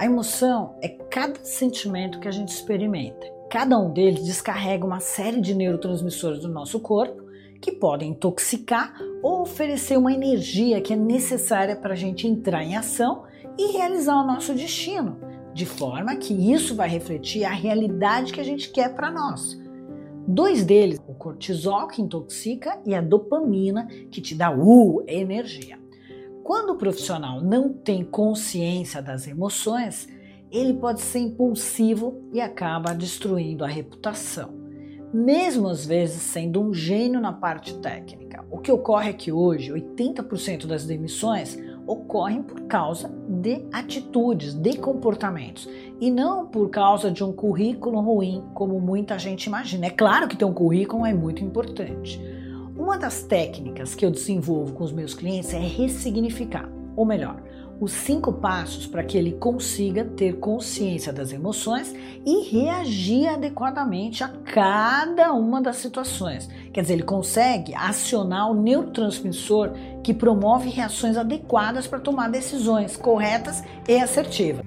A emoção é cada sentimento que a gente experimenta. Cada um deles descarrega uma série de neurotransmissores do nosso corpo que podem intoxicar ou oferecer uma energia que é necessária para a gente entrar em ação e realizar o nosso destino, de forma que isso vai refletir a realidade que a gente quer para nós. Dois deles, o cortisol que intoxica e a dopamina que te dá uh, energia. Quando o profissional não tem consciência das emoções, ele pode ser impulsivo e acaba destruindo a reputação, mesmo às vezes sendo um gênio na parte técnica. O que ocorre é que hoje 80% das demissões ocorrem por causa de atitudes, de comportamentos, e não por causa de um currículo ruim, como muita gente imagina. É claro que ter um currículo é muito importante uma das técnicas que eu desenvolvo com os meus clientes é ressignificar, ou melhor, os cinco passos para que ele consiga ter consciência das emoções e reagir adequadamente a cada uma das situações. Quer dizer, ele consegue acionar o neurotransmissor que promove reações adequadas para tomar decisões corretas e assertivas.